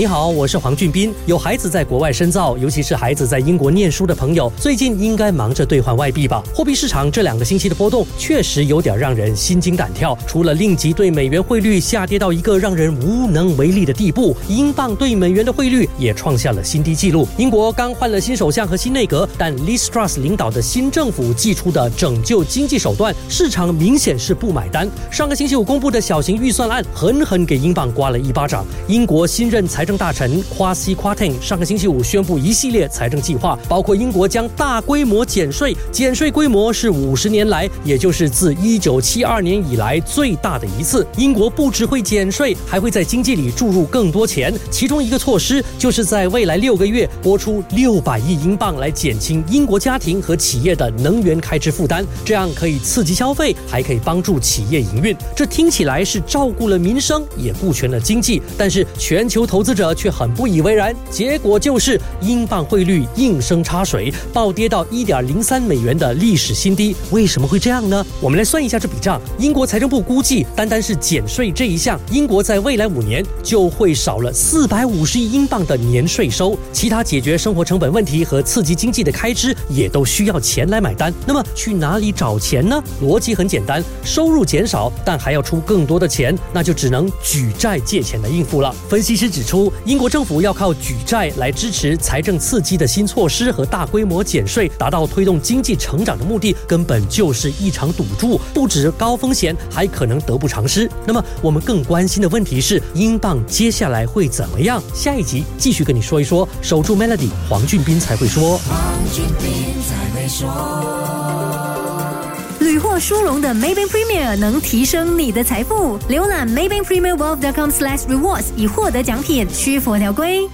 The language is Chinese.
你好，我是黄俊斌。有孩子在国外深造，尤其是孩子在英国念书的朋友，最近应该忙着兑换外币吧？货币市场这两个星期的波动确实有点让人心惊胆跳。除了令吉对美元汇率下跌到一个让人无能为力的地步，英镑对美元的汇率也创下了新低纪录。英国刚换了新首相和新内阁，但 Liz Truss 领导的新政府寄出的拯救经济手段，市场明显是不买单。上个星期五公布的小型预算案，狠狠给英镑刮了一巴掌。英国新任财政大臣夸西夸 n 上个星期五宣布一系列财政计划，包括英国将大规模减税，减税规模是五十年来，也就是自一九七二年以来最大的一次。英国不只会减税，还会在经济里注入更多钱。其中一个措施就是在未来六个月拨出六百亿英镑来减轻英国家庭和企业的能源开支负担，这样可以刺激消费，还可以帮助企业营运。这听起来是照顾了民生，也顾全了经济，但是全球投资者者却很不以为然，结果就是英镑汇率应声插水，暴跌到一点零三美元的历史新低。为什么会这样呢？我们来算一下这笔账。英国财政部估计，单单是减税这一项，英国在未来五年就会少了四百五十亿英镑的年税收。其他解决生活成本问题和刺激经济的开支，也都需要钱来买单。那么去哪里找钱呢？逻辑很简单，收入减少，但还要出更多的钱，那就只能举债借钱来应付了。分析师指出，英国。政府要靠举债来支持财政刺激的新措施和大规模减税，达到推动经济成长的目的，根本就是一场赌注，不止高风险，还可能得不偿失。那么，我们更关心的问题是，英镑接下来会怎么样？下一集继续跟你说一说。守住 Melody，黄俊斌才会说。黄俊斌才会说。获殊荣的 Maybank Premier 能提升你的财富。浏览 Maybank Premier Wealth.com/rewards 以获得奖品，需符合条规。